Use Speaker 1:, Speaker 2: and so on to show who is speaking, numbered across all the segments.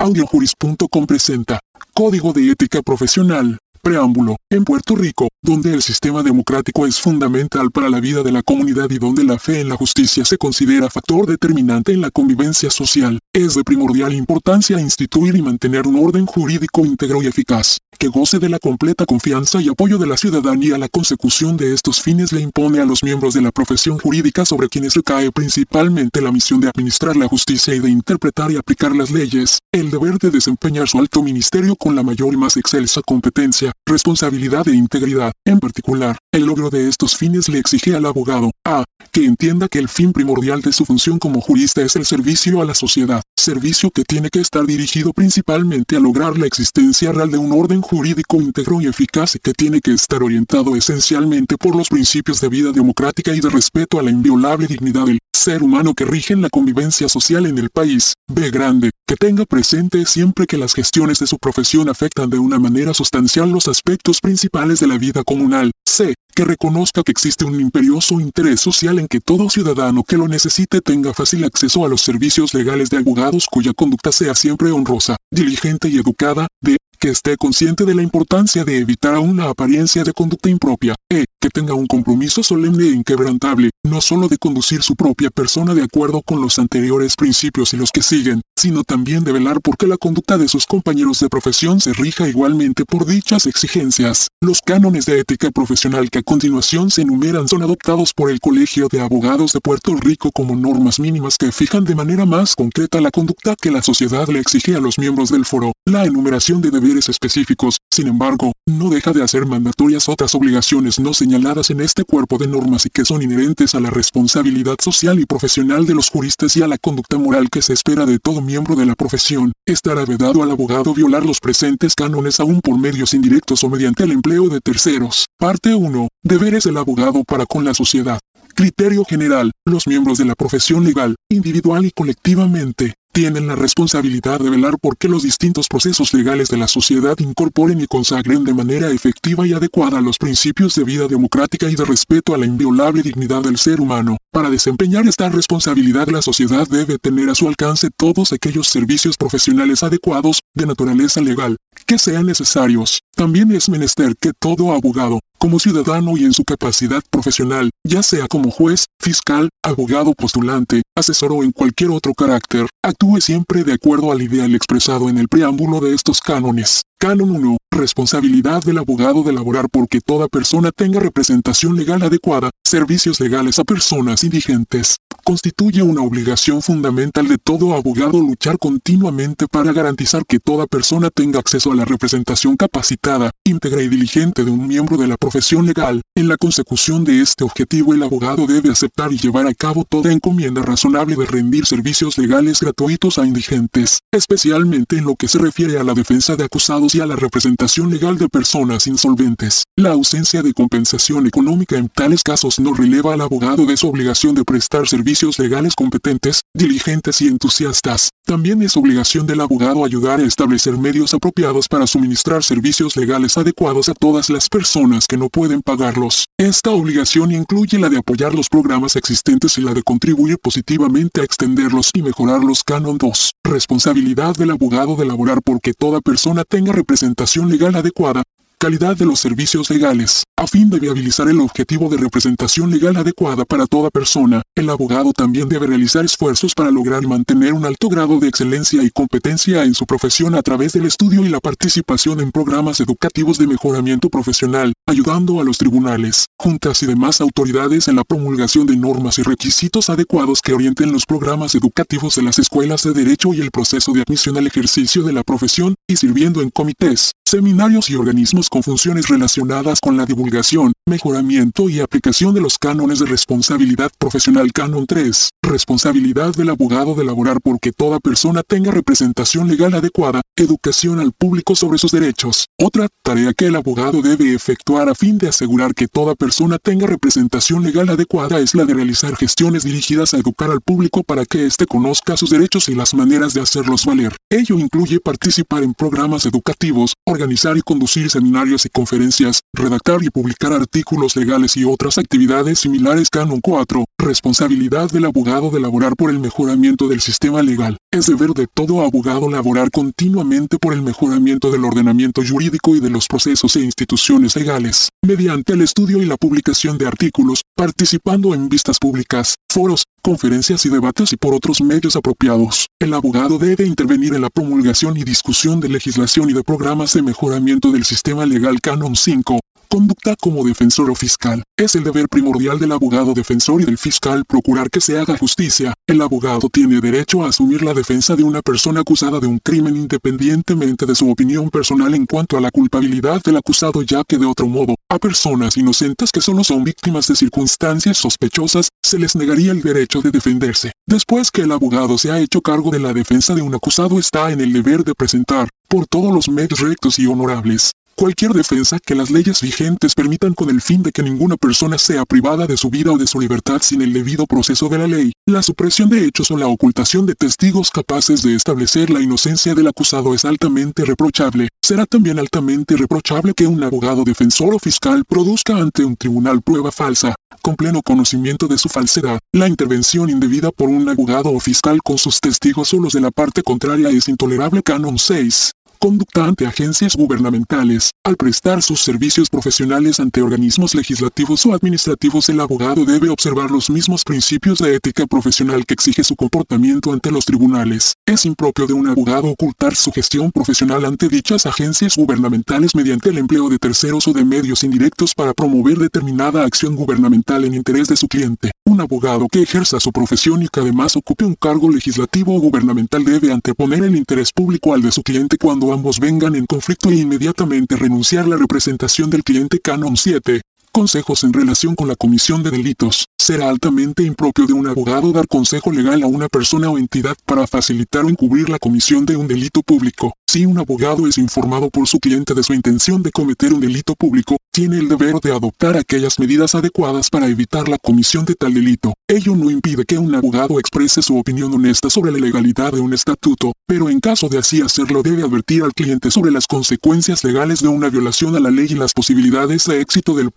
Speaker 1: Audiojuris.com presenta Código de Ética Profesional. Preámbulo. En Puerto Rico, donde el sistema democrático es fundamental para la vida de la comunidad y donde la fe en la justicia se considera factor determinante en la convivencia social, es de primordial importancia instituir y mantener un orden jurídico íntegro y eficaz, que goce de la completa confianza y apoyo de la ciudadanía. La consecución de estos fines le impone a los miembros de la profesión jurídica sobre quienes recae principalmente la misión de administrar la justicia y de interpretar y aplicar las leyes, el deber de desempeñar su alto ministerio con la mayor y más excelsa competencia, responsabilidad e integridad. En particular, el logro de estos fines le exige al abogado a. que entienda que el fin primordial de su función como jurista es el servicio a la sociedad, servicio que tiene que estar dirigido principalmente a lograr la existencia real de un orden jurídico íntegro y eficaz y que tiene que estar orientado esencialmente por los principios de vida democrática y de respeto a la inviolable dignidad del ser humano que rigen la convivencia social en el país. B. Grande, que tenga presente siempre que las gestiones de su profesión afectan de una manera sustancial los aspectos principales de la vida comunal. C. Que reconozca que existe un imperioso interés social en que todo ciudadano que lo necesite tenga fácil acceso a los servicios legales de abogados cuya conducta sea siempre honrosa, diligente y educada. D que esté consciente de la importancia de evitar aún la apariencia de conducta impropia, e, que tenga un compromiso solemne e inquebrantable, no solo de conducir su propia persona de acuerdo con los anteriores principios y los que siguen, sino también de velar porque la conducta de sus compañeros de profesión se rija igualmente por dichas exigencias. Los cánones de ética profesional que a continuación se enumeran son adoptados por el Colegio de Abogados de Puerto Rico como normas mínimas que fijan de manera más concreta la conducta que la sociedad le exige a los miembros del foro. La enumeración de deberes específicos, sin embargo, no deja de hacer mandatorias otras obligaciones no señaladas en este cuerpo de normas y que son inherentes a la responsabilidad social y profesional de los juristas y a la conducta moral que se espera de todo miembro de la profesión, estará vedado al abogado violar los presentes cánones aún por medios indirectos o mediante el empleo de terceros. Parte 1. Deberes del abogado para con la sociedad. Criterio general. Los miembros de la profesión legal, individual y colectivamente, tienen la responsabilidad de velar por que los distintos procesos legales de la sociedad incorporen y consagren de manera efectiva y adecuada los principios de vida democrática y de respeto a la inviolable dignidad del ser humano. Para desempeñar esta responsabilidad la sociedad debe tener a su alcance todos aquellos servicios profesionales adecuados, de naturaleza legal, que sean necesarios. También es menester que todo abogado, como ciudadano y en su capacidad profesional, ya sea como juez, fiscal, abogado postulante, asesor o en cualquier otro carácter, actúe siempre de acuerdo al ideal expresado en el preámbulo de estos cánones. Canon 1. Responsabilidad del abogado de elaborar porque toda persona tenga representación legal adecuada, servicios legales a personas indigentes. Constituye una obligación fundamental de todo abogado luchar continuamente para garantizar que toda persona tenga acceso a la representación capacitada, íntegra y diligente de un miembro de la profesión legal. En la consecución de este objetivo el abogado debe aceptar y llevar a cabo toda encomienda razonable de rendir servicios legales gratuitos a indigentes, especialmente en lo que se refiere a la defensa de acusados y a la representación legal de personas insolventes. La ausencia de compensación económica en tales casos no releva al abogado de su obligación de prestar servicios legales competentes, diligentes y entusiastas. También es obligación del abogado ayudar a establecer medios apropiados para suministrar servicios legales adecuados a todas las personas que no pueden pagarlos. Esta obligación incluye la de apoyar los programas existentes y la de contribuir positivamente a extenderlos y mejorarlos. Canon 2. Responsabilidad del abogado de elaborar porque toda persona tenga representación legal adecuada, calidad de los servicios legales. A fin de viabilizar el objetivo de representación legal adecuada para toda persona, el abogado también debe realizar esfuerzos para lograr mantener un alto grado de excelencia y competencia en su profesión a través del estudio y la participación en programas educativos de mejoramiento profesional, ayudando a los tribunales, juntas y demás autoridades en la promulgación de normas y requisitos adecuados que orienten los programas educativos de las escuelas de derecho y el proceso de admisión al ejercicio de la profesión, y sirviendo en comités, seminarios y organismos con funciones relacionadas con la divulgación, mejoramiento y aplicación de los cánones de responsabilidad profesional Canon 3. Responsabilidad del abogado de elaborar porque toda persona tenga representación legal adecuada, educación al público sobre sus derechos. Otra tarea que el abogado debe efectuar a fin de asegurar que toda persona tenga representación legal adecuada es la de realizar gestiones dirigidas a educar al público para que éste conozca sus derechos y las maneras de hacerlos valer. Ello incluye participar en programas educativos, organizar y conducir seminarios y conferencias, redactar y publicar artículos legales y otras actividades similares. Canon 4. Responsabilidad del abogado de laborar por el mejoramiento del sistema legal. Es deber de todo abogado laborar continuamente por el mejoramiento del ordenamiento jurídico y de los procesos e instituciones legales, mediante el estudio y la publicación de artículos, participando en vistas públicas, foros, conferencias y debates y por otros medios apropiados. El abogado debe intervenir en la promulgación y discusión de legislación y de programas de mejoramiento del sistema legal Canon 5, Conducta como defensor o fiscal. Es el deber primordial del abogado defensor y del fiscal procurar que se haga justicia. El abogado tiene derecho a asumir la defensa de una persona acusada de un crimen independientemente de su opinión personal en cuanto a la culpabilidad del acusado ya que de otro modo, a personas inocentes que solo son víctimas de circunstancias sospechosas, se les negaría el derecho de defenderse. Después que el abogado se ha hecho cargo de la defensa de un acusado está en el deber de presentar, por todos los medios rectos y honorables, cualquier defensa que las leyes vigentes permitan con el fin de que ninguna persona sea privada de su vida o de su libertad sin el debido proceso de la ley, la supresión de hechos o la ocultación de testigos capaces de establecer la inocencia del acusado es altamente reprochable. Será también altamente reprochable que un abogado defensor o fiscal produzca ante un tribunal prueba falsa, con pleno conocimiento de su falsedad. La intervención indebida por un abogado o fiscal con sus testigos o los de la parte contraria es intolerable. Canon 6 conducta ante agencias gubernamentales. Al prestar sus servicios profesionales ante organismos legislativos o administrativos, el abogado debe observar los mismos principios de ética profesional que exige su comportamiento ante los tribunales. Es impropio de un abogado ocultar su gestión profesional ante dichas agencias gubernamentales mediante el empleo de terceros o de medios indirectos para promover determinada acción gubernamental en interés de su cliente. Un abogado que ejerza su profesión y que además ocupe un cargo legislativo o gubernamental debe anteponer el interés público al de su cliente cuando ambos vengan en conflicto e inmediatamente renunciar la representación del cliente Canon 7. Consejos en relación con la comisión de delitos. Será altamente impropio de un abogado dar consejo legal a una persona o entidad para facilitar o encubrir la comisión de un delito público. Si un abogado es informado por su cliente de su intención de cometer un delito público, tiene el deber de adoptar aquellas medidas adecuadas para evitar la comisión de tal delito. Ello no impide que un abogado exprese su opinión honesta sobre la legalidad de un estatuto, pero en caso de así hacerlo debe advertir al cliente sobre las consecuencias legales de una violación a la ley y las posibilidades de éxito del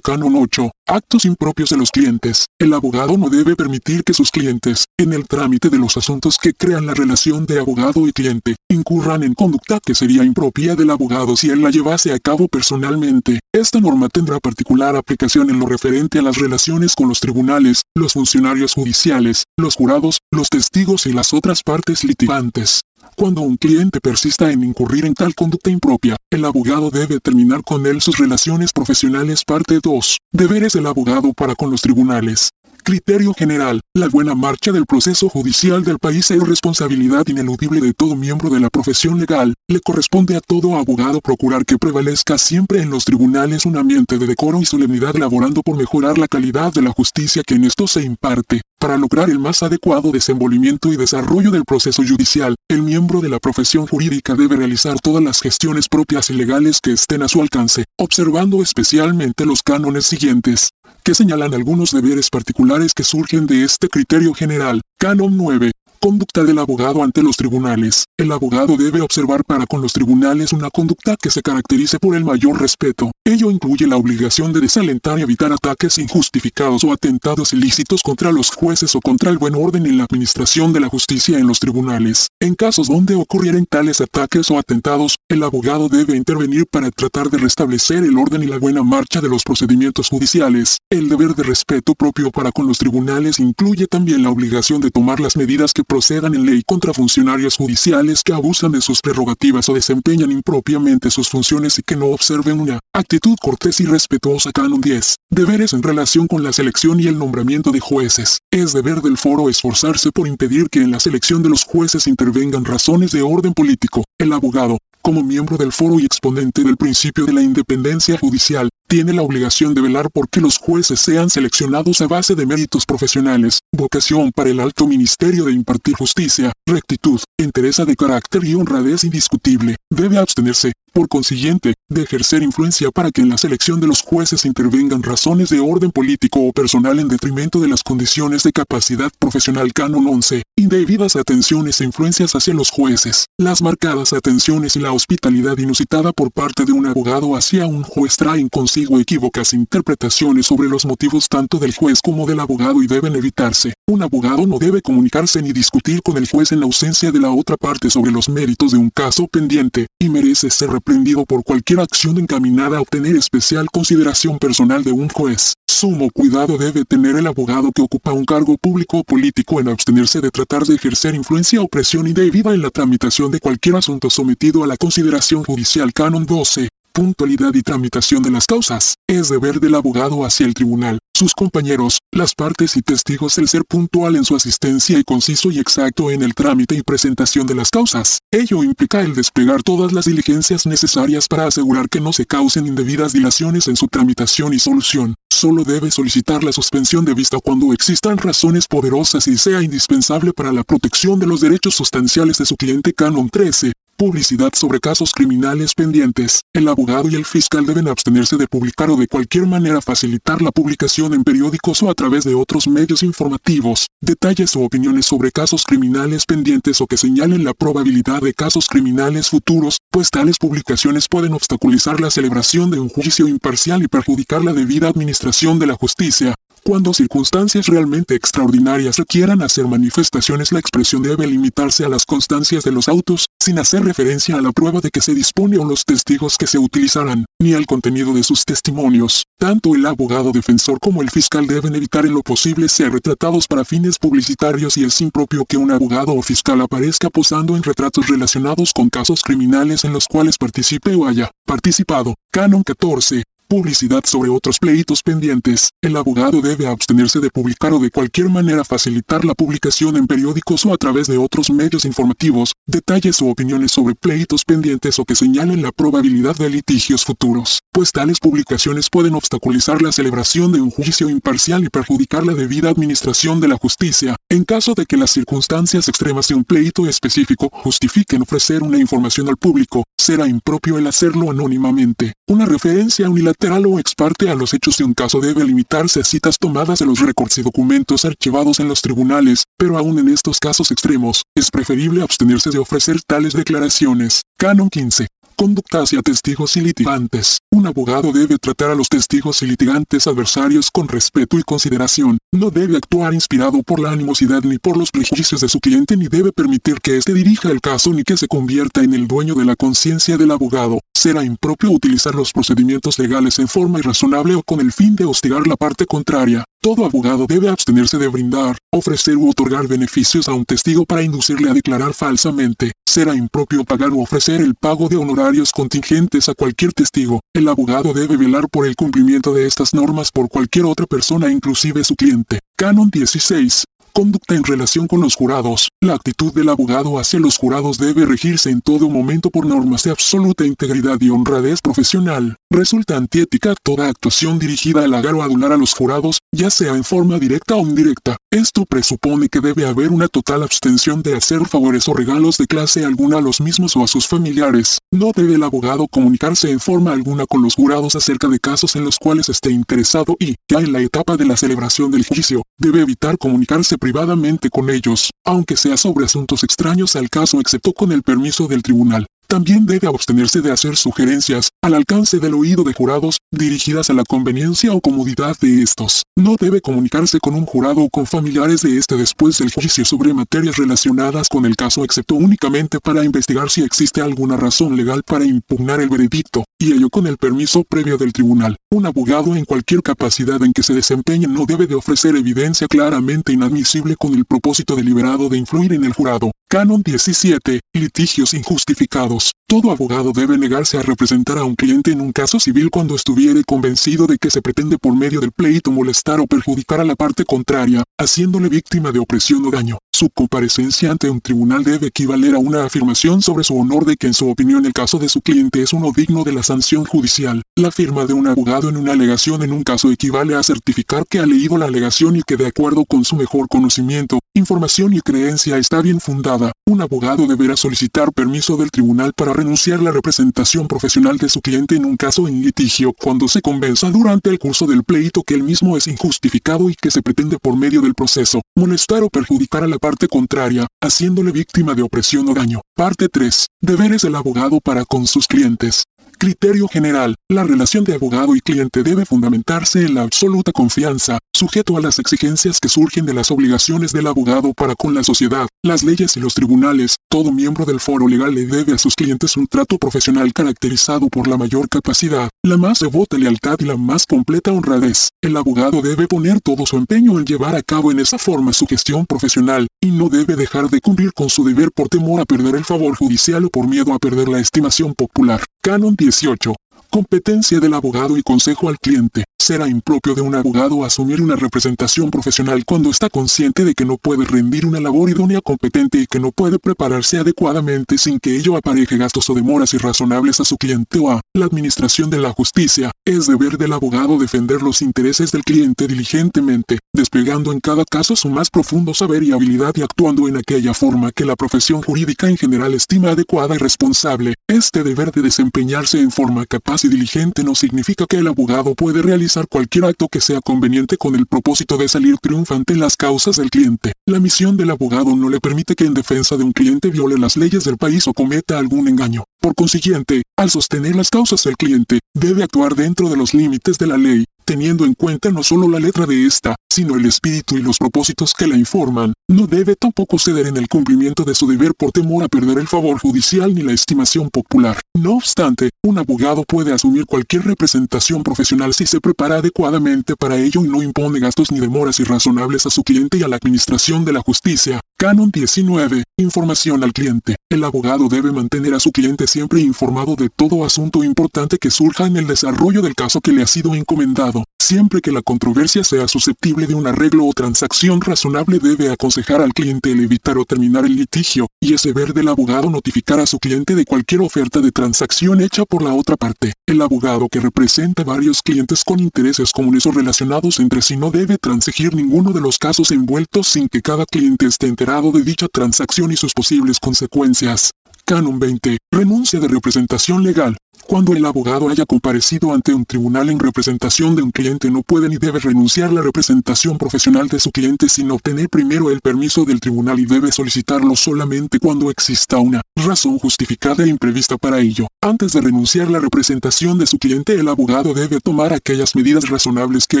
Speaker 1: canon 8. Actos impropios de los clientes. El abogado no debe permitir que sus clientes, en el trámite de los asuntos que crean la relación de abogado y cliente, incurran en conducta que sería impropia del abogado si él la llevase a cabo personalmente. Esta norma tendrá particular aplicación en lo referente a las relaciones con los tribunales, los funcionarios judiciales, los jurados, los testigos y las otras partes litigantes. Cuando un cliente persista en incurrir en tal conducta impropia, el abogado debe terminar con él sus relaciones profesionales. Parte 2. Deberes del abogado para con los tribunales. Criterio general, la buena marcha del proceso judicial del país es responsabilidad ineludible de todo miembro de la profesión legal. Le corresponde a todo abogado procurar que prevalezca siempre en los tribunales un ambiente de decoro y solemnidad laborando por mejorar la calidad de la justicia que en esto se imparte. Para lograr el más adecuado desenvolvimiento y desarrollo del proceso judicial, el miembro de la profesión jurídica debe realizar todas las gestiones propias y legales que estén a su alcance, observando especialmente los cánones siguientes que señalan algunos deberes particulares que surgen de este criterio general. Canon 9. Conducta del abogado ante los tribunales. El abogado debe observar para con los tribunales una conducta que se caracterice por el mayor respeto. Ello incluye la obligación de desalentar y evitar ataques injustificados o atentados ilícitos contra los jueces o contra el buen orden en la administración de la justicia en los tribunales. En casos donde ocurrieran tales ataques o atentados, el abogado debe intervenir para tratar de restablecer el orden y la buena marcha de los procedimientos judiciales. El deber de respeto propio para con los tribunales incluye también la obligación de tomar las medidas que procedan en ley contra funcionarios judiciales que abusan de sus prerrogativas o desempeñan impropiamente sus funciones y que no observen una actitud cortés y respetuosa. Canon 10. Deberes en relación con la selección y el nombramiento de jueces. Es deber del foro esforzarse por impedir que en la selección de los jueces intervengan razones de orden político. El abogado, como miembro del foro y exponente del principio de la independencia judicial, tiene la obligación de velar por que los jueces sean seleccionados a base de méritos profesionales, vocación para el alto ministerio de impartir justicia, rectitud, interés de carácter y honradez indiscutible. Debe abstenerse, por consiguiente, de ejercer influencia para que en la selección de los jueces intervengan razones de orden político o personal en detrimento de las condiciones de capacidad profesional. Canon 11, indebidas atenciones e influencias hacia los jueces, las marcadas atenciones y la hospitalidad inusitada por parte de un abogado hacia un juez traen consigo equívocas interpretaciones sobre los motivos tanto del juez como del abogado y deben evitarse. Un abogado no debe comunicarse ni discutir con el juez en la ausencia de la otra parte sobre los méritos de un caso pendiente, y merece ser reprendido por cualquier acción encaminada a obtener especial consideración personal de un juez. Sumo cuidado debe tener el abogado que ocupa un cargo público o político en abstenerse de tratar de ejercer influencia o presión indebida en la tramitación de cualquier asunto sometido a la consideración judicial Canon 12 puntualidad y tramitación de las causas. Es deber del abogado hacia el tribunal, sus compañeros, las partes y testigos el ser puntual en su asistencia y conciso y exacto en el trámite y presentación de las causas. Ello implica el desplegar todas las diligencias necesarias para asegurar que no se causen indebidas dilaciones en su tramitación y solución. Solo debe solicitar la suspensión de vista cuando existan razones poderosas y sea indispensable para la protección de los derechos sustanciales de su cliente Canon 13. Publicidad sobre casos criminales pendientes. El abogado y el fiscal deben abstenerse de publicar o de cualquier manera facilitar la publicación en periódicos o a través de otros medios informativos, detalles o opiniones sobre casos criminales pendientes o que señalen la probabilidad de casos criminales futuros, pues tales publicaciones pueden obstaculizar la celebración de un juicio imparcial y perjudicar la debida administración de la justicia. Cuando circunstancias realmente extraordinarias requieran hacer manifestaciones la expresión debe limitarse a las constancias de los autos, sin hacer referencia a la prueba de que se dispone o los testigos que se utilizarán, ni al contenido de sus testimonios. Tanto el abogado defensor como el fiscal deben evitar en lo posible ser retratados para fines publicitarios y es impropio que un abogado o fiscal aparezca posando en retratos relacionados con casos criminales en los cuales participe o haya participado. Canon 14 publicidad sobre otros pleitos pendientes, el abogado debe abstenerse de publicar o de cualquier manera facilitar la publicación en periódicos o a través de otros medios informativos, detalles o opiniones sobre pleitos pendientes o que señalen la probabilidad de litigios futuros, pues tales publicaciones pueden obstaculizar la celebración de un juicio imparcial y perjudicar la debida administración de la justicia, en caso de que las circunstancias extremas de un pleito específico justifiquen ofrecer una información al público, será impropio el hacerlo anónimamente. Una referencia unilateral lateral o ex parte a los hechos de un caso debe limitarse a citas tomadas de los récords y documentos archivados en los tribunales, pero aún en estos casos extremos, es preferible abstenerse de ofrecer tales declaraciones. Canon 15. Conducta hacia testigos y litigantes. Un abogado debe tratar a los testigos y litigantes adversarios con respeto y consideración. No debe actuar inspirado por la animosidad ni por los prejuicios de su cliente ni debe permitir que éste dirija el caso ni que se convierta en el dueño de la conciencia del abogado. Será impropio utilizar los procedimientos legales en forma irrazonable o con el fin de hostigar la parte contraria. Todo abogado debe abstenerse de brindar, ofrecer u otorgar beneficios a un testigo para inducirle a declarar falsamente. Será impropio pagar o ofrecer el pago de honorarios contingentes a cualquier testigo. El abogado debe velar por el cumplimiento de estas normas por cualquier otra persona inclusive su cliente. Canon 16. Conducta en relación con los jurados. La actitud del abogado hacia los jurados debe regirse en todo momento por normas de absoluta integridad y honradez profesional. Resulta antiética toda actuación dirigida a halagar o adular a los jurados, ya sea en forma directa o indirecta. Esto presupone que debe haber una total abstención de hacer favores o regalos de clase alguna a los mismos o a sus familiares. No debe el abogado comunicarse en forma alguna con los jurados acerca de casos en los cuales esté interesado y, ya en la etapa de la celebración del juicio, debe evitar comunicarse privadamente con ellos, aunque sea sobre asuntos extraños al caso excepto con el permiso del tribunal. También debe abstenerse de hacer sugerencias, al alcance del oído de jurados, dirigidas a la conveniencia o comodidad de estos. No debe comunicarse con un jurado o con familiares de este después del juicio sobre materias relacionadas con el caso excepto únicamente para investigar si existe alguna razón legal para impugnar el veredicto, y ello con el permiso previo del tribunal. Un abogado en cualquier capacidad en que se desempeñe no debe de ofrecer evidencia claramente inadmisible con el propósito deliberado de influir en el jurado. Canon 17. Litigios injustificados. Todo abogado debe negarse a representar a un cliente en un caso civil cuando estuviere convencido de que se pretende por medio del pleito molestar o perjudicar a la parte contraria, haciéndole víctima de opresión o daño. Su comparecencia ante un tribunal debe equivaler a una afirmación sobre su honor de que en su opinión el caso de su cliente es uno digno de la sanción judicial. La firma de un abogado en una alegación en un caso equivale a certificar que ha leído la alegación y que de acuerdo con su mejor conocimiento, información y creencia está bien fundada. Un abogado deberá solicitar permiso del tribunal para renunciar la representación profesional de su cliente en un caso en litigio cuando se convenza durante el curso del pleito que el mismo es injustificado y que se pretende por medio del proceso molestar o perjudicar a la parte contraria, haciéndole víctima de opresión o daño. Parte 3. Deberes del abogado para con sus clientes. Criterio general, la relación de abogado y cliente debe fundamentarse en la absoluta confianza, sujeto a las exigencias que surgen de las obligaciones del abogado para con la sociedad, las leyes y los tribunales. Todo miembro del foro legal le debe a sus clientes un trato profesional caracterizado por la mayor capacidad, la más devota lealtad y la más completa honradez. El abogado debe poner todo su empeño en llevar a cabo en esa forma su gestión profesional, y no debe dejar de cumplir con su deber por temor a perder el favor judicial o por miedo a perder la estimación popular. Canon 18. Competencia del abogado y consejo al cliente. Será impropio de un abogado asumir una representación profesional cuando está consciente de que no puede rendir una labor idónea competente y que no puede prepararse adecuadamente sin que ello apareje gastos o demoras irrazonables a su cliente o a la administración de la justicia. Es deber del abogado defender los intereses del cliente diligentemente, desplegando en cada caso su más profundo saber y habilidad y actuando en aquella forma que la profesión jurídica en general estima adecuada y responsable. Este deber de desempeñarse en forma capaz y diligente no significa que el abogado puede realizar cualquier acto que sea conveniente con el propósito de salir triunfante en las causas del cliente. La misión del abogado no le permite que en defensa de un cliente viole las leyes del país o cometa algún engaño. Por consiguiente, al sostener las causas del cliente, debe actuar dentro de los límites de la ley, teniendo en cuenta no solo la letra de esta, sino el espíritu y los propósitos que la informan. No debe tampoco ceder en el cumplimiento de su deber por temor a perder el favor judicial ni la estimación popular. No obstante, un abogado puede asumir cualquier representación profesional si se prepara adecuadamente para ello y no impone gastos ni demoras irrazonables a su cliente y a la administración de la justicia. Canon 19. Información al cliente. El abogado debe mantener a su cliente siempre informado de todo asunto importante que surja en el desarrollo del caso que le ha sido encomendado. Siempre que la controversia sea susceptible de un arreglo o transacción razonable debe aconsejar al cliente el evitar o terminar el litigio, y es deber del abogado notificar a su cliente de cualquier oferta de transacción hecha por la otra parte. El abogado que representa varios clientes con intereses comunes o relacionados entre sí no debe transigir ninguno de los casos envueltos sin que cada cliente esté enterado de dicha transacción y sus posibles consecuencias. Canon 20. Renuncia de representación legal. Cuando el abogado haya comparecido ante un tribunal en representación de un cliente no puede ni debe renunciar la representación profesional de su cliente sin obtener primero el permiso del tribunal y debe solicitarlo solamente cuando exista una razón justificada e imprevista para ello. Antes de renunciar la representación de su cliente el abogado debe tomar aquellas medidas razonables que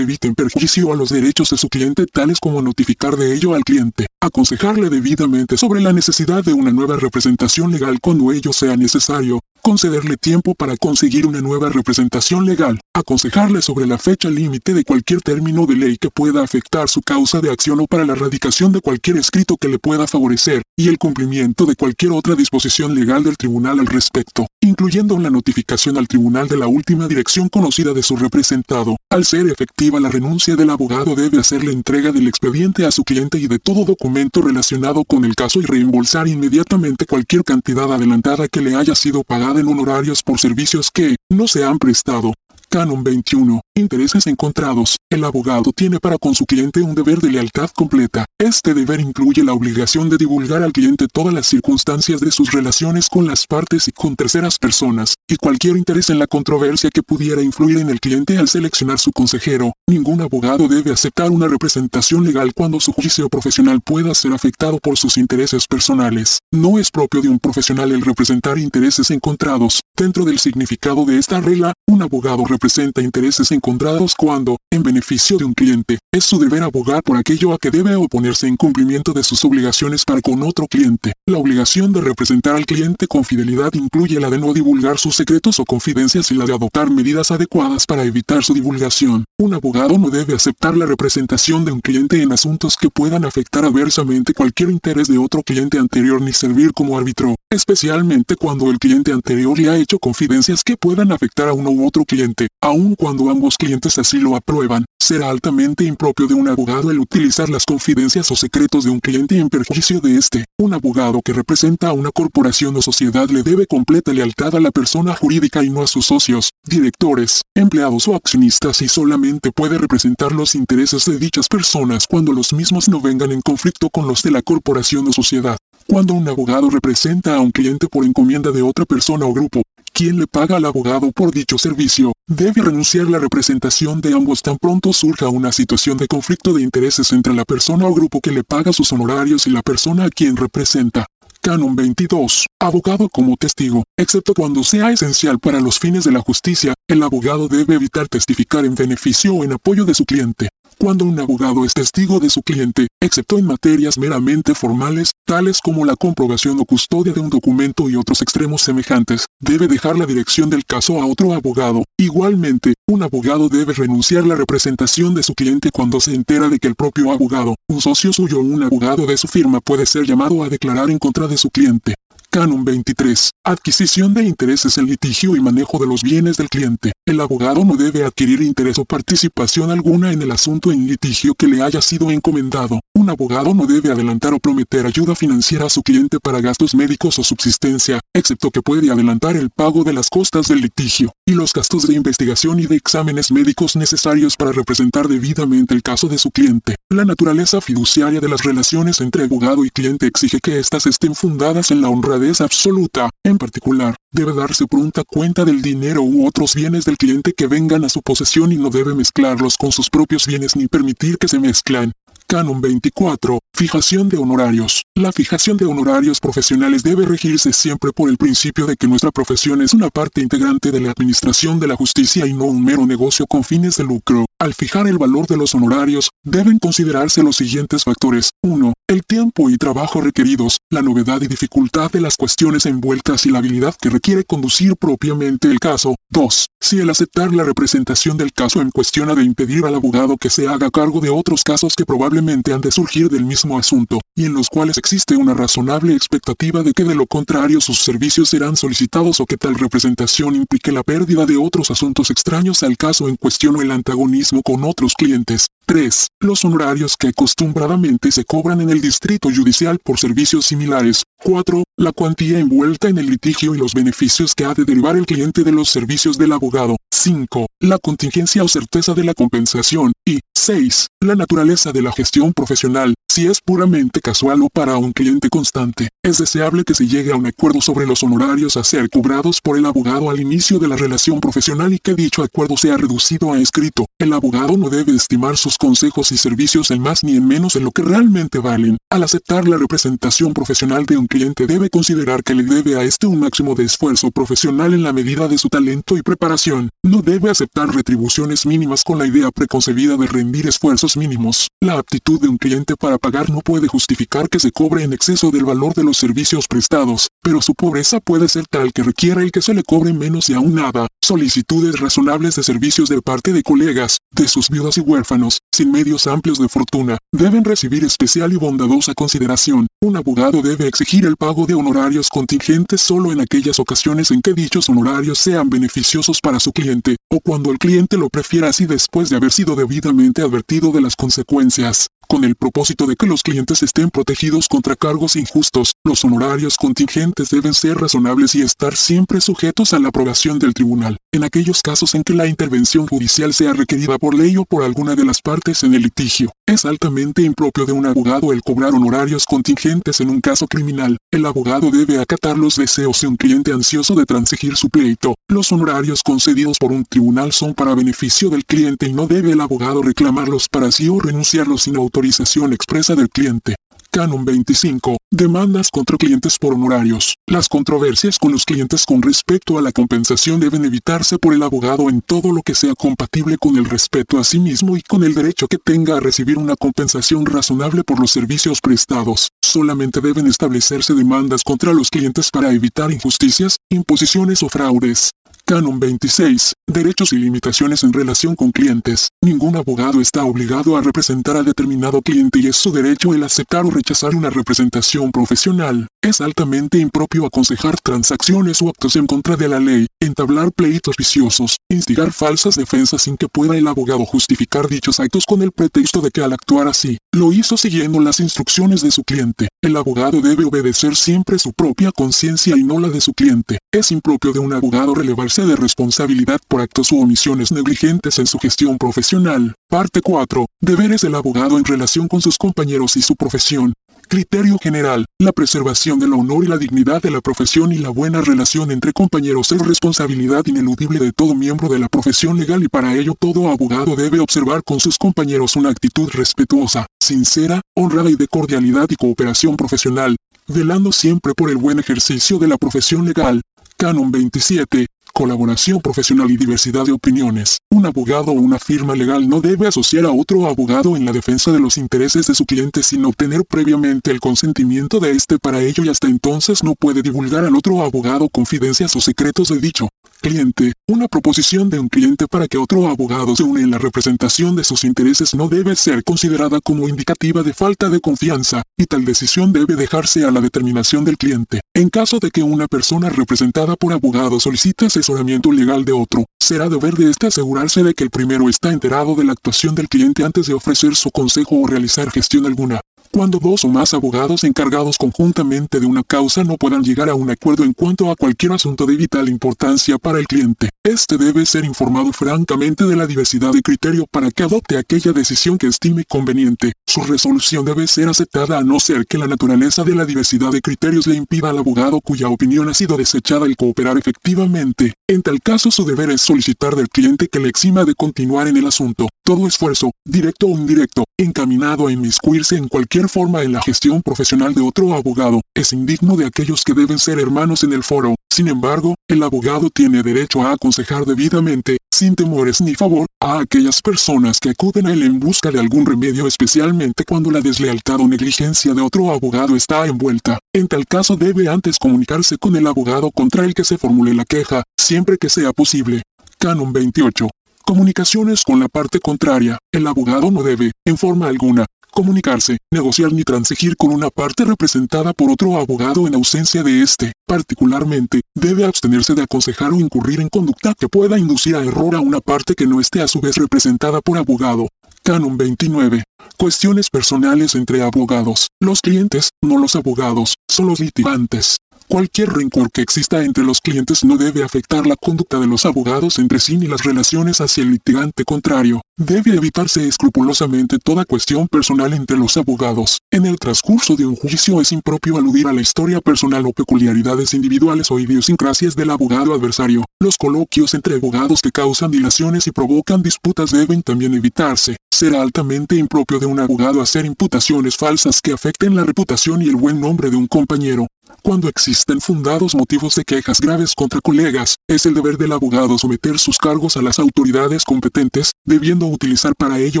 Speaker 1: eviten perjuicio a los derechos de su cliente tales como notificar de ello al cliente, aconsejarle debidamente sobre la necesidad de una nueva representación legal cuando ello sea necesario, concederle tiempo para conseguir una nueva representación legal, aconsejarle sobre la fecha límite de cualquier término de ley que pueda afectar su causa de acción o para la erradicación de cualquier escrito que le pueda favorecer, y el cumplimiento de cualquier otra disposición legal del tribunal al respecto, incluyendo la notificación al tribunal de la última dirección conocida de su representado. Al ser efectiva la renuncia del abogado debe hacerle entrega del expediente a su cliente y de todo documento relacionado con el caso y reembolsar inmediatamente cualquier cantidad adelantada que le haya sido pagada en honorarios por servicios que no se han prestado. Canon 21. Intereses encontrados. El abogado tiene para con su cliente un deber de lealtad completa. Este deber incluye la obligación de divulgar al cliente todas las circunstancias de sus relaciones con las partes y con terceras personas, y cualquier interés en la controversia que pudiera influir en el cliente al seleccionar su consejero. Ningún abogado debe aceptar una representación legal cuando su juicio profesional pueda ser afectado por sus intereses personales. No es propio de un profesional el representar intereses encontrados. Dentro del significado de esta regla, un abogado representa intereses encontrados cuando, en beneficio de un cliente, es su deber abogar por aquello a que debe oponerse en cumplimiento de sus obligaciones para con otro cliente. La obligación de representar al cliente con fidelidad incluye la de no divulgar sus secretos o confidencias y la de adoptar medidas adecuadas para evitar su divulgación. Un abogado no debe aceptar la representación de un cliente en asuntos que puedan afectar adversamente cualquier interés de otro cliente anterior ni servir como árbitro, especialmente cuando el cliente anterior le ha hecho confidencias que puedan afectar a uno u otro cliente. Aun cuando ambos clientes así lo aprueban, será altamente impropio de un abogado el utilizar las confidencias o secretos de un cliente en perjuicio de este. Un abogado que representa a una corporación o sociedad le debe completa lealtad a la persona jurídica y no a sus socios, directores, empleados o accionistas y solamente puede representar los intereses de dichas personas cuando los mismos no vengan en conflicto con los de la corporación o sociedad. Cuando un abogado representa a un cliente por encomienda de otra persona o grupo, quien le paga al abogado por dicho servicio, debe renunciar la representación de ambos tan pronto surja una situación de conflicto de intereses entre la persona o grupo que le paga sus honorarios y la persona a quien representa. Canon 22. Abogado como testigo. Excepto cuando sea esencial para los fines de la justicia, el abogado debe evitar testificar en beneficio o en apoyo de su cliente. Cuando un abogado es testigo de su cliente, excepto en materias meramente formales, tales como la comprobación o custodia de un documento y otros extremos semejantes, debe dejar la dirección del caso a otro abogado. Igualmente, un abogado debe renunciar la representación de su cliente cuando se entera de que el propio abogado, un socio suyo o un abogado de su firma puede ser llamado a declarar en contra de su cliente. Canon 23. Adquisición de intereses en litigio y manejo de los bienes del cliente. El abogado no debe adquirir interés o participación alguna en el asunto en litigio que le haya sido encomendado. Un abogado no debe adelantar o prometer ayuda financiera a su cliente para gastos médicos o subsistencia, excepto que puede adelantar el pago de las costas del litigio, y los gastos de investigación y de exámenes médicos necesarios para representar debidamente el caso de su cliente. La naturaleza fiduciaria de las relaciones entre abogado y cliente exige que éstas estén fundadas en la honradez absoluta. En particular, debe darse pronta cuenta del dinero u otros bienes del cliente que vengan a su posesión y no debe mezclarlos con sus propios bienes ni permitir que se mezclan. Canon 24. Fijación de honorarios. La fijación de honorarios profesionales debe regirse siempre por el principio de que nuestra profesión es una parte integrante de la administración de la justicia y no un mero negocio con fines de lucro. Al fijar el valor de los honorarios, deben considerarse los siguientes factores. 1. El tiempo y trabajo requeridos, la novedad y dificultad de las cuestiones envueltas y la habilidad que requiere conducir propiamente el caso. 2. Si el aceptar la representación del caso en cuestión ha de impedir al abogado que se haga cargo de otros casos que probablemente han de surgir del mismo asunto, y en los cuales existe una razonable expectativa de que de lo contrario sus servicios serán solicitados o que tal representación implique la pérdida de otros asuntos extraños al caso en cuestión o el antagonismo con otros clientes. 3. Los honorarios que acostumbradamente se cobran en el distrito judicial por servicios similares. 4. La cuantía envuelta en el litigio y los beneficios que ha de derivar el cliente de los servicios del abogado. 5. La contingencia o certeza de la compensación. Y 6. La naturaleza de la gestión profesional, si es puramente casual o para un cliente constante. Es deseable que se llegue a un acuerdo sobre los honorarios a ser cobrados por el abogado al inicio de la relación profesional y que dicho acuerdo sea reducido a escrito. El abogado no debe estimar sus consejos y servicios en más ni en menos en lo que realmente valen. Al aceptar la representación profesional de un cliente debe considerar que le debe a este un máximo de esfuerzo profesional en la medida de su talento y preparación. No debe aceptar retribuciones mínimas con la idea preconcebida de rendir esfuerzos mínimos. La aptitud de un cliente para pagar no puede justificar que se cobre en exceso del valor de los servicios prestados, pero su pobreza puede ser tal que requiera el que se le cobre menos y aún nada. Solicitudes razonables de servicios de parte de colegas, de sus viudas y huérfanos, sin medios amplios de fortuna, deben recibir especial y bondadosa consideración. Un abogado debe exigir el pago de honorarios contingentes solo en aquellas ocasiones en que dichos honorarios sean beneficiosos para su cliente, o cuando el cliente lo prefiera así después de haber sido debidamente advertido de las consecuencias. Con el propósito de que los clientes estén protegidos contra cargos injustos, los honorarios contingentes deben ser razonables y estar siempre sujetos a la aprobación del tribunal. En aquellos casos en que la intervención judicial sea requerida por ley o por alguna de las partes en el litigio, es altamente impropio de un abogado el cobrar honorarios contingentes en un caso criminal. El abogado debe acatar los deseos de un cliente ansioso de transigir su pleito. Los honorarios concedidos por un tribunal son para beneficio del cliente y no debe el abogado reclamarlos para sí o renunciarlos sin autorización expresa del cliente. Canon 25. Demandas contra clientes por honorarios. Las controversias con los clientes con respecto a la compensación deben evitarse por el abogado en todo lo que sea compatible con el respeto a sí mismo y con el derecho que tenga a recibir una compensación razonable por los servicios prestados. Solamente deben establecerse demandas contra los clientes para evitar injusticias, imposiciones o fraudes. Canon 26. Derechos y limitaciones en relación con clientes. Ningún abogado está obligado a representar a determinado cliente y es su derecho el aceptar o rechazar una representación profesional. Es altamente impropio aconsejar transacciones o actos en contra de la ley, entablar pleitos viciosos, instigar falsas defensas sin que pueda el abogado justificar dichos actos con el pretexto de que al actuar así, lo hizo siguiendo las instrucciones de su cliente. El abogado debe obedecer siempre su propia conciencia y no la de su cliente. Es impropio de un abogado relevarse de responsabilidad por actos u omisiones negligentes en su gestión profesional. Parte 4. Deberes del abogado en relación con sus compañeros y su profesión. Criterio general, la preservación del honor y la dignidad de la profesión y la buena relación entre compañeros es responsabilidad ineludible de todo miembro de la profesión legal y para ello todo abogado debe observar con sus compañeros una actitud respetuosa, sincera, honrada y de cordialidad y cooperación profesional, velando siempre por el buen ejercicio de la profesión legal. Canon 27 colaboración profesional y diversidad de opiniones. Un abogado o una firma legal no debe asociar a otro abogado en la defensa de los intereses de su cliente sin obtener previamente el consentimiento de éste para ello y hasta entonces no puede divulgar al otro abogado confidencias o secretos de dicho cliente. Una proposición de un cliente para que otro abogado se une en la representación de sus intereses no debe ser considerada como indicativa de falta de confianza, y tal decisión debe dejarse a la determinación del cliente. En caso de que una persona representada por abogado solicite asesoramiento legal de otro, será deber de éste asegurarse de que el primero está enterado de la actuación del cliente antes de ofrecer su consejo o realizar gestión alguna. Cuando dos o más abogados encargados conjuntamente de una causa no puedan llegar a un acuerdo en cuanto a cualquier asunto de vital importancia para el cliente, este debe ser informado francamente de la diversidad de criterio para que adopte aquella decisión que estime conveniente. Su resolución debe ser aceptada a no ser que la naturaleza de la diversidad de criterios le impida al abogado cuya opinión ha sido desechada el cooperar efectivamente. En tal caso su deber es solicitar del cliente que le exima de continuar en el asunto. Todo esfuerzo, directo o indirecto, encaminado a inmiscuirse en cualquier forma en la gestión profesional de otro abogado, es indigno de aquellos que deben ser hermanos en el foro. Sin embargo, el abogado tiene derecho a aconsejar debidamente, sin temores ni favor, a aquellas personas que acuden a él en busca de algún remedio especialmente cuando la deslealtad o negligencia de otro abogado está envuelta. En tal caso debe antes comunicarse con el abogado contra el que se formule la queja, siempre que sea posible. Canon 28. Comunicaciones con la parte contraria. El abogado no debe, en forma alguna, comunicarse, negociar ni transigir con una parte representada por otro abogado en ausencia de éste. Particularmente, debe abstenerse de aconsejar o incurrir en conducta que pueda inducir a error a una parte que no esté a su vez representada por abogado. Canon 29. Cuestiones personales entre abogados. Los clientes, no los abogados, son los litigantes. Cualquier rencor que exista entre los clientes no debe afectar la conducta de los abogados entre sí ni las relaciones hacia el litigante contrario. Debe evitarse escrupulosamente toda cuestión personal entre los abogados. En el transcurso de un juicio es impropio aludir a la historia personal o peculiaridades individuales o idiosincrasias del abogado adversario. Los coloquios entre abogados que causan dilaciones y provocan disputas deben también evitarse. Será altamente impropio de un abogado hacer imputaciones falsas que afecten la reputación y el buen nombre de un compañero. Cuando existen fundados motivos de quejas graves contra colegas, es el deber del abogado someter sus cargos a las autoridades competentes, debiendo utilizar para ello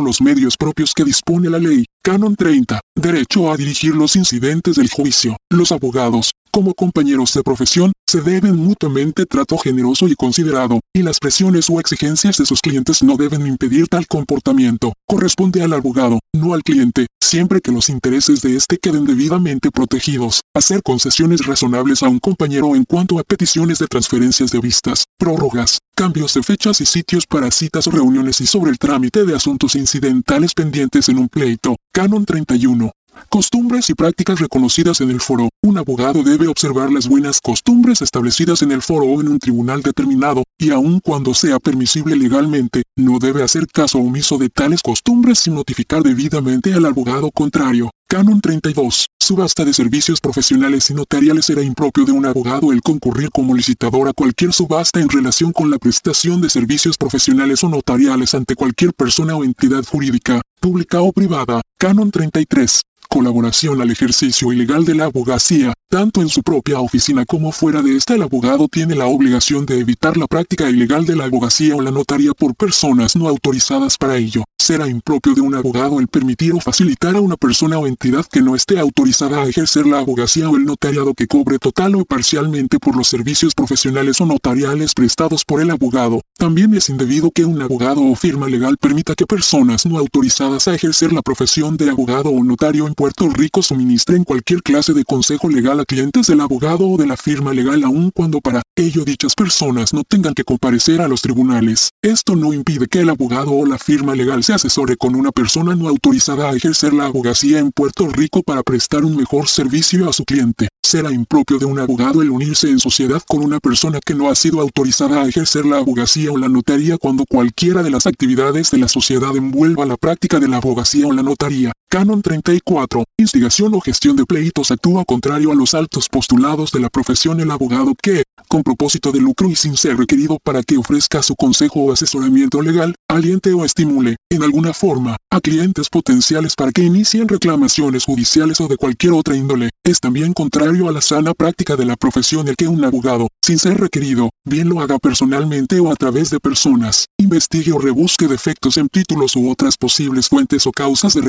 Speaker 1: los medios propios que dispone la ley. Canon 30. Derecho a dirigir los incidentes del juicio. Los abogados, como compañeros de profesión, se deben mutuamente trato generoso y considerado, y las presiones o exigencias de sus clientes no deben impedir tal comportamiento. Corresponde al abogado, no al cliente, siempre que los intereses de éste queden debidamente protegidos. Hacer concesiones razonables a un compañero en cuanto a peticiones de transferencias de vistas, prórrogas, cambios de fechas y sitios para citas o reuniones y sobre el trámite de asuntos incidentales pendientes en un pleito. Canon 31. Costumbres y prácticas reconocidas en el foro. Un abogado debe observar las buenas costumbres establecidas en el foro o en un tribunal determinado, y aun cuando sea permisible legalmente, no debe hacer caso omiso de tales costumbres sin notificar debidamente al abogado contrario. Canon 32. Subasta de servicios profesionales y notariales era impropio de un abogado el concurrir como licitador a cualquier subasta en relación con la prestación de servicios profesionales o notariales ante cualquier persona o entidad jurídica, pública o privada. Canon 33 colaboración al ejercicio ilegal de la abogacía, tanto en su propia oficina como fuera de esta el abogado tiene la obligación de evitar la práctica ilegal de la abogacía o la notaría por personas no autorizadas para ello. Será impropio de un abogado el permitir o facilitar a una persona o entidad que no esté autorizada a ejercer la abogacía o el notariado que cobre total o parcialmente por los servicios profesionales o notariales prestados por el abogado. También es indebido que un abogado o firma legal permita que personas no autorizadas a ejercer la profesión de abogado o notario en Puerto Rico suministren cualquier clase de consejo legal a clientes del abogado o de la firma legal aun cuando para ello dichas personas no tengan que comparecer a los tribunales. Esto no impide que el abogado o la firma legal se asesore con una persona no autorizada a ejercer la abogacía en Puerto Rico para prestar un mejor servicio a su cliente. será impropio de un abogado el unirse en sociedad con una persona que no ha sido autorizada a ejercer la abogacía o la notaría cuando cualquiera de las actividades de la sociedad envuelva la práctica de la abogacía o la notaría. Canon 34. Instigación o gestión de pleitos actúa contrario a los altos postulados de la profesión el abogado que, con propósito de lucro y sin ser requerido para que ofrezca su consejo o asesoramiento legal, aliente o estimule, en alguna forma, a clientes potenciales para que inicien reclamaciones judiciales o de cualquier otra índole, es también contrario a la sana práctica de la profesión el que un abogado, sin ser requerido, bien lo haga personalmente o a través de personas, investigue o rebusque defectos en títulos u otras posibles fuentes o causas de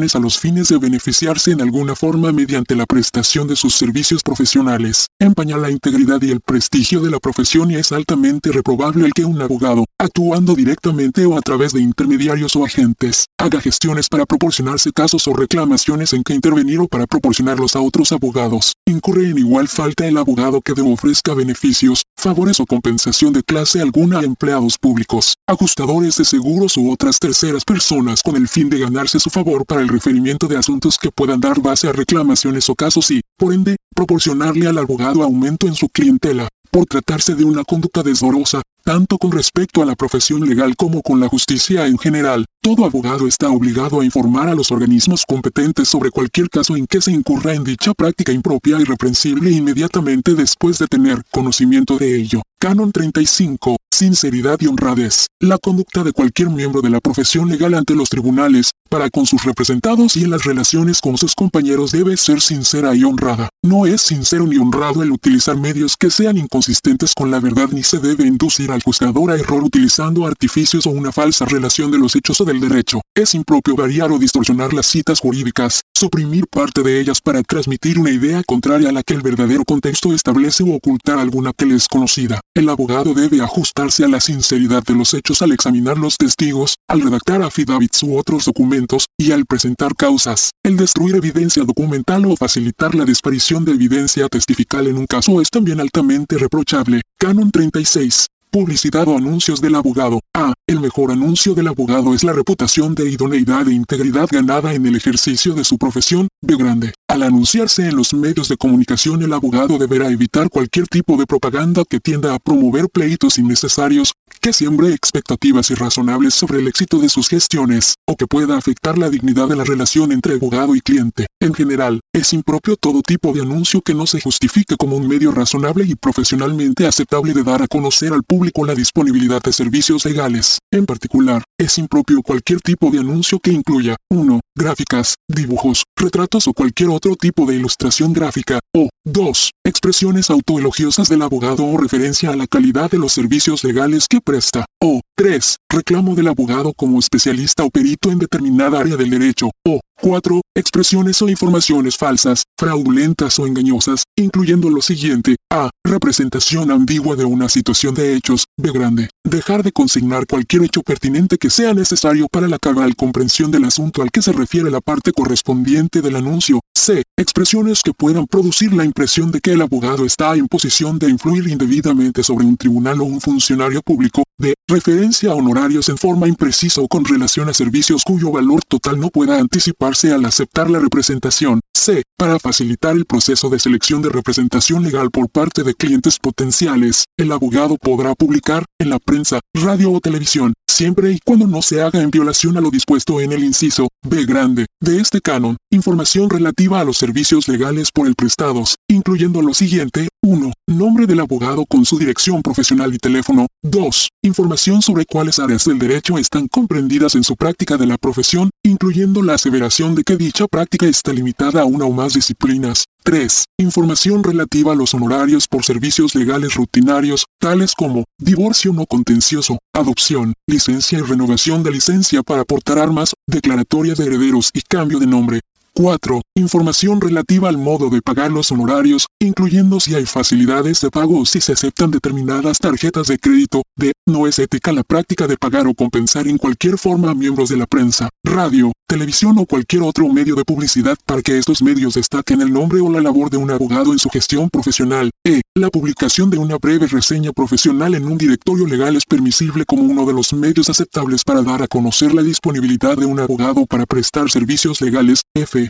Speaker 1: a los fines de beneficiarse en alguna forma mediante la prestación de sus servicios profesionales, empaña la integridad y el prestigio de la profesión y es altamente reprobable el que un abogado, actuando directamente o a través de intermediarios o agentes, haga gestiones para proporcionarse casos o reclamaciones en que intervenir o para proporcionarlos a otros abogados. Incurre en igual falta el abogado que ofrezca beneficios, favores o compensación de clase alguna a empleados públicos, ajustadores de seguros u otras terceras personas con el fin de ganarse su favor para el referimiento de asuntos que puedan dar base a reclamaciones o casos y, por ende, proporcionarle al abogado aumento en su clientela, por tratarse de una conducta desdorosa, tanto con respecto a la profesión legal como con la justicia en general. Todo abogado está obligado a informar a los organismos competentes sobre cualquier caso en que se incurra en dicha práctica impropia y reprensible inmediatamente después de tener conocimiento de ello. Canon 35. Sinceridad y honradez. La conducta de cualquier miembro de la profesión legal ante los tribunales, para con sus representados y en las relaciones con sus compañeros debe ser sincera y honrada. No es sincero ni honrado el utilizar medios que sean inconsistentes con la verdad ni se debe inducir al juzgador a error utilizando artificios o una falsa relación de los hechos o del derecho. Es impropio variar o distorsionar las citas jurídicas, suprimir parte de ellas para transmitir una idea contraria a la que el verdadero contexto establece o ocultar alguna que les conocida. El abogado debe ajustarse a la sinceridad de los hechos al examinar los testigos, al redactar affidavits u otros documentos, y al presentar causas. El destruir evidencia documental o facilitar la disparición de evidencia testifical en un caso es también altamente reprochable. Canon 36. Publicidad o anuncios del abogado. A. El mejor anuncio del abogado es la reputación de idoneidad e integridad ganada en el ejercicio de su profesión. B. Grande. Al anunciarse en los medios de comunicación el abogado deberá evitar cualquier tipo de propaganda que tienda a promover pleitos innecesarios, que siembre expectativas irrazonables sobre el éxito de sus gestiones, o que pueda afectar la dignidad de la relación entre abogado y cliente. En general, es impropio todo tipo de anuncio que no se justifique como un medio razonable y profesionalmente aceptable de dar a conocer al público la disponibilidad de servicios legales. En particular, es impropio cualquier tipo de anuncio que incluya 1. Gráficas, dibujos, retratos o cualquier otro tipo de ilustración gráfica, o 2. Expresiones autoelogiosas del abogado o referencia a la calidad de los servicios legales que presta, o 3. Reclamo del abogado como especialista o perito en determinada área del derecho, o 4. Expresiones o informaciones falsas, fraudulentas o engañosas, incluyendo lo siguiente. A. Representación ambigua de una situación de B. Grande. Dejar de consignar cualquier hecho pertinente que sea necesario para la cabal comprensión del asunto al que se refiere la parte correspondiente del anuncio. C. Expresiones que puedan producir la impresión de que el abogado está en posición de influir indebidamente sobre un tribunal o un funcionario público. D. Referencia a honorarios en forma imprecisa o con relación a servicios cuyo valor total no pueda anticiparse al aceptar la representación. C. Para facilitar el proceso de selección de representación legal por parte de clientes potenciales, el abogado podrá publicar, en la prensa, radio o televisión, siempre y cuando no se haga en violación a lo dispuesto en el inciso B grande de este canon, información relativa a los servicios legales por el prestados, incluyendo lo siguiente, 1. Nombre del abogado con su dirección profesional y teléfono. 2. Información sobre cuáles áreas del derecho están comprendidas en su práctica de la profesión, incluyendo la aseveración de que dicha práctica está limitada a una o más disciplinas. 3. Información relativa a los honorarios por servicios legales rutinarios, tales como divorcio no contencioso, adopción, licencia y renovación de licencia para portar armas, declaratoria de herederos y cambio de nombre. 4. Información relativa al modo de pagar los honorarios, incluyendo si hay facilidades de pago o si se aceptan determinadas tarjetas de crédito. D. No es ética la práctica de pagar o compensar en cualquier forma a miembros de la prensa, radio, televisión o cualquier otro medio de publicidad para que estos medios destaquen el nombre o la labor de un abogado en su gestión profesional. E. La publicación de una breve reseña profesional en un directorio legal es permisible como uno de los medios aceptables para dar a conocer la disponibilidad de un abogado para prestar servicios legales. F.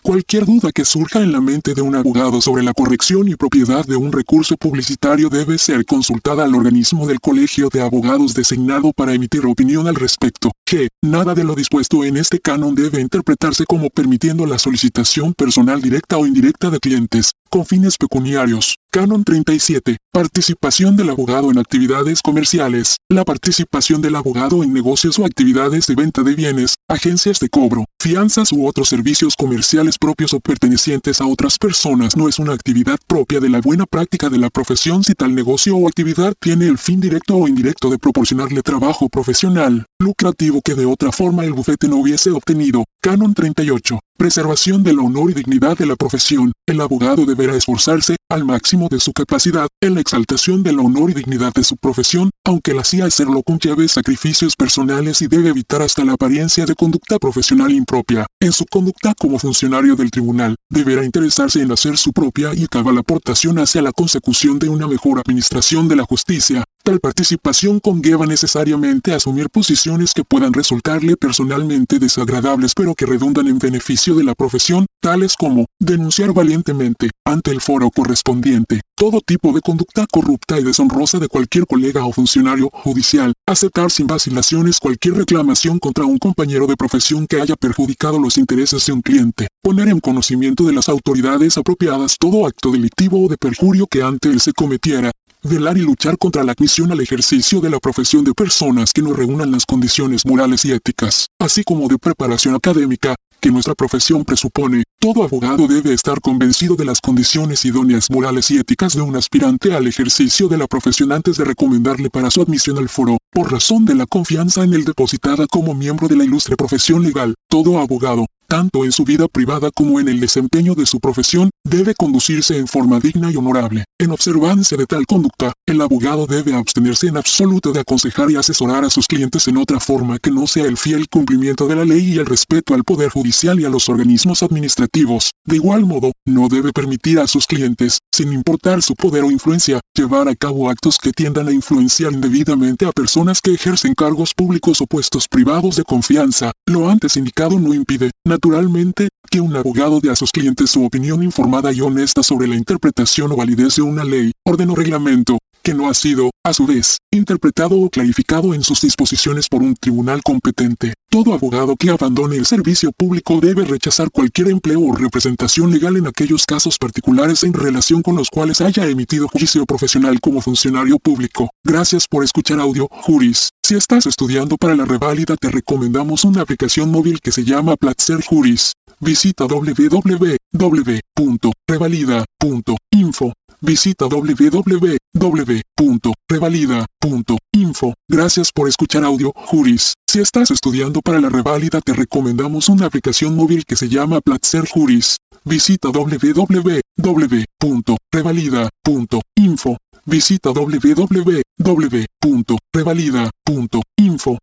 Speaker 1: Cualquier duda que surja en la mente de un abogado sobre la corrección y propiedad de un recurso publicitario debe ser consultada al organismo del Colegio de Abogados designado para emitir opinión al respecto. G. Nada de lo dispuesto en este canon debe interpretarse como permitiendo la solicitación personal directa o indirecta de clientes, con fines pecuniarios. Canon 37. Participación del abogado en actividades comerciales. La participación del abogado en negocios o actividades de venta de bienes, agencias de cobro, fianzas u otros servicios comerciales propios o pertenecientes a otras personas no es una actividad propia de la buena práctica de la profesión si tal negocio o actividad tiene el fin directo o indirecto de proporcionarle trabajo profesional, lucrativo que de otra forma el bufete no hubiese obtenido. Canon 38. Preservación del honor y dignidad de la profesión. El abogado deberá esforzarse, al máximo de su capacidad, en la exaltación del honor y dignidad de su profesión, aunque la hacía hacerlo con llaves sacrificios personales y debe evitar hasta la apariencia de conducta profesional impropia. En su conducta como funcionario del tribunal, deberá interesarse en hacer su propia y cabal aportación hacia la consecución de una mejor administración de la justicia. Tal participación conlleva necesariamente asumir posiciones que puedan resultarle personalmente desagradables pero que redundan en beneficio de la profesión, tales como denunciar valientemente, ante el foro correspondiente, todo tipo de conducta corrupta y deshonrosa de cualquier colega o funcionario judicial, aceptar sin vacilaciones cualquier reclamación contra un compañero de profesión que haya perjudicado los intereses de un cliente, poner en conocimiento de las autoridades apropiadas todo acto delictivo o de perjurio que ante él se cometiera, velar y luchar contra la admisión al ejercicio de la profesión de personas que no reúnan las condiciones morales y éticas, así como de preparación académica, que nuestra profesión presupone. Todo abogado debe estar convencido de las condiciones idóneas morales y éticas de un aspirante al ejercicio de la profesión antes de recomendarle para su admisión al foro, por razón de la confianza en él depositada como miembro de la ilustre profesión legal. Todo abogado, tanto en su vida privada como en el desempeño de su profesión, debe conducirse en forma digna y honorable. En observancia de tal conducta, el abogado debe abstenerse en absoluto de aconsejar y asesorar a sus clientes en otra forma que no sea el fiel cumplimiento de la ley y el respeto al poder judicial y a los organismos administrativos. De igual modo, no debe permitir a sus clientes, sin importar su poder o influencia, llevar a cabo actos que tiendan a influenciar indebidamente a personas que ejercen cargos públicos o puestos privados de confianza. Lo antes indicado no impide, naturalmente, que un abogado dé a sus clientes su opinión informada y honesta sobre la interpretación o validez de una ley, orden o reglamento, que no ha sido, a su vez, interpretado o clarificado en sus disposiciones por un tribunal competente. Todo abogado que abandone el servicio público debe rechazar cualquier empleo o representación legal en aquellos casos particulares en relación con los cuales haya emitido juicio profesional como funcionario público. Gracias por escuchar audio, Juris. Si estás estudiando para la reválida te recomendamos una aplicación móvil que se llama Platzer Juris. Visita www.revalida.info visita www.revalida.info. Gracias por escuchar audio, Juris. Si estás estudiando para la reválida te recomendamos una aplicación móvil que se llama Platzer Juris. Visita www.revalida.info. Visita www.revalida.info.